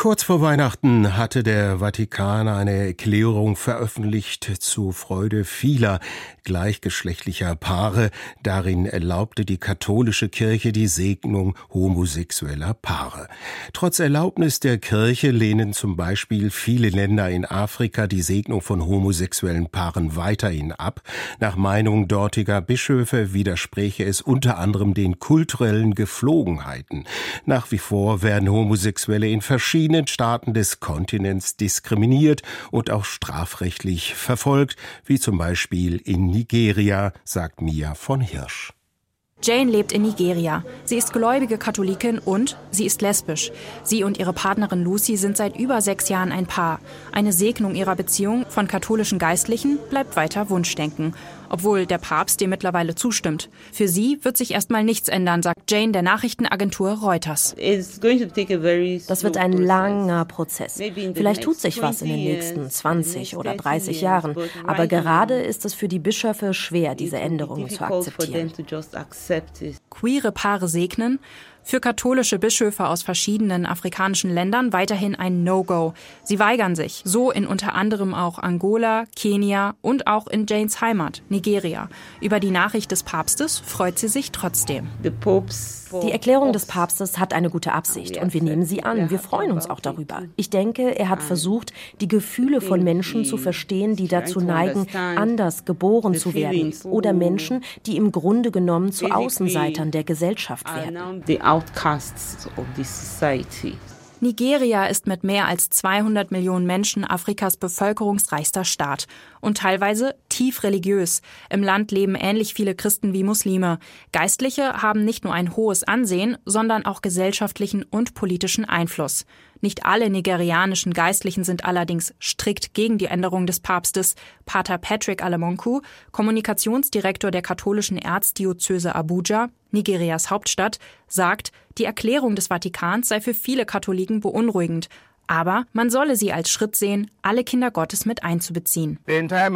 Kurz vor Weihnachten hatte der Vatikan eine Erklärung veröffentlicht zu Freude vieler gleichgeschlechtlicher Paare. Darin erlaubte die katholische Kirche die Segnung homosexueller Paare. Trotz Erlaubnis der Kirche lehnen zum Beispiel viele Länder in Afrika die Segnung von homosexuellen Paaren weiterhin ab. Nach Meinung dortiger Bischöfe widerspräche es unter anderem den kulturellen Geflogenheiten. Nach wie vor werden Homosexuelle in verschiedenen verschiedenen Staaten des Kontinents diskriminiert und auch strafrechtlich verfolgt, wie zum Beispiel in Nigeria, sagt Mia von Hirsch. Jane lebt in Nigeria. Sie ist gläubige Katholikin und sie ist lesbisch. Sie und ihre Partnerin Lucy sind seit über sechs Jahren ein Paar. Eine Segnung ihrer Beziehung von katholischen Geistlichen bleibt weiter Wunschdenken obwohl der Papst dem mittlerweile zustimmt. Für sie wird sich erstmal nichts ändern, sagt Jane der Nachrichtenagentur Reuters. Das wird ein langer Prozess. Vielleicht tut sich was in den nächsten 20 oder 30 Jahren, aber gerade ist es für die Bischöfe schwer, diese Änderungen zu akzeptieren. Queere Paare segnen, für katholische Bischöfe aus verschiedenen afrikanischen Ländern weiterhin ein No-Go. Sie weigern sich, so in unter anderem auch Angola, Kenia und auch in Janes Heimat, Nigeria. Über die Nachricht des Papstes freut sie sich trotzdem. Die Erklärung des Papstes hat eine gute Absicht und wir nehmen sie an. Wir freuen uns auch darüber. Ich denke, er hat versucht, die Gefühle von Menschen zu verstehen, die dazu neigen, anders geboren zu werden oder Menschen, die im Grunde genommen zu Außenseitern der Gesellschaft werden outcasts of this society. Nigeria ist mit mehr als 200 Millionen Menschen Afrikas bevölkerungsreichster Staat und teilweise tief religiös. Im Land leben ähnlich viele Christen wie Muslime. Geistliche haben nicht nur ein hohes Ansehen, sondern auch gesellschaftlichen und politischen Einfluss. Nicht alle nigerianischen Geistlichen sind allerdings strikt gegen die Änderung des Papstes. Pater Patrick Alemonku, Kommunikationsdirektor der katholischen Erzdiözese Abuja, Nigerias Hauptstadt, sagt, die Erklärung des Vatikans sei für viele Katholiken beunruhigend. Aber man solle sie als Schritt sehen, alle Kinder Gottes mit einzubeziehen. In der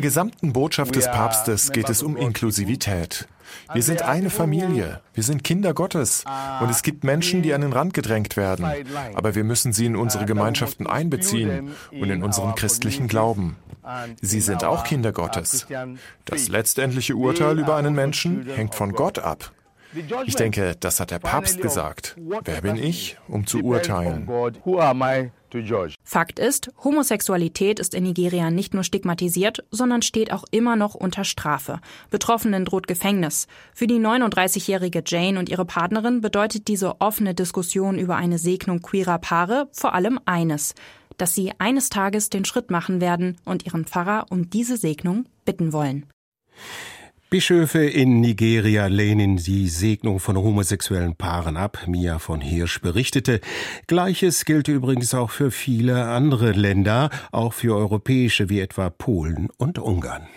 gesamten Botschaft des Papstes geht es um Inklusivität. Wir sind eine Familie, wir sind Kinder Gottes und es gibt Menschen, die an den Rand gedrängt werden, aber wir müssen sie in unsere Gemeinschaften einbeziehen und in unseren christlichen Glauben. Sie sind auch Kinder Gottes. Das letztendliche Urteil über einen Menschen hängt von Gott ab. Ich denke, das hat der Papst gesagt. Wer bin ich, um zu urteilen? Fakt ist, Homosexualität ist in Nigeria nicht nur stigmatisiert, sondern steht auch immer noch unter Strafe. Betroffenen droht Gefängnis. Für die 39-jährige Jane und ihre Partnerin bedeutet diese offene Diskussion über eine Segnung queerer Paare vor allem eines, dass sie eines Tages den Schritt machen werden und ihren Pfarrer um diese Segnung bitten wollen. Bischöfe in Nigeria lehnen die Segnung von homosexuellen Paaren ab, Mia von Hirsch berichtete. Gleiches gilt übrigens auch für viele andere Länder, auch für europäische wie etwa Polen und Ungarn.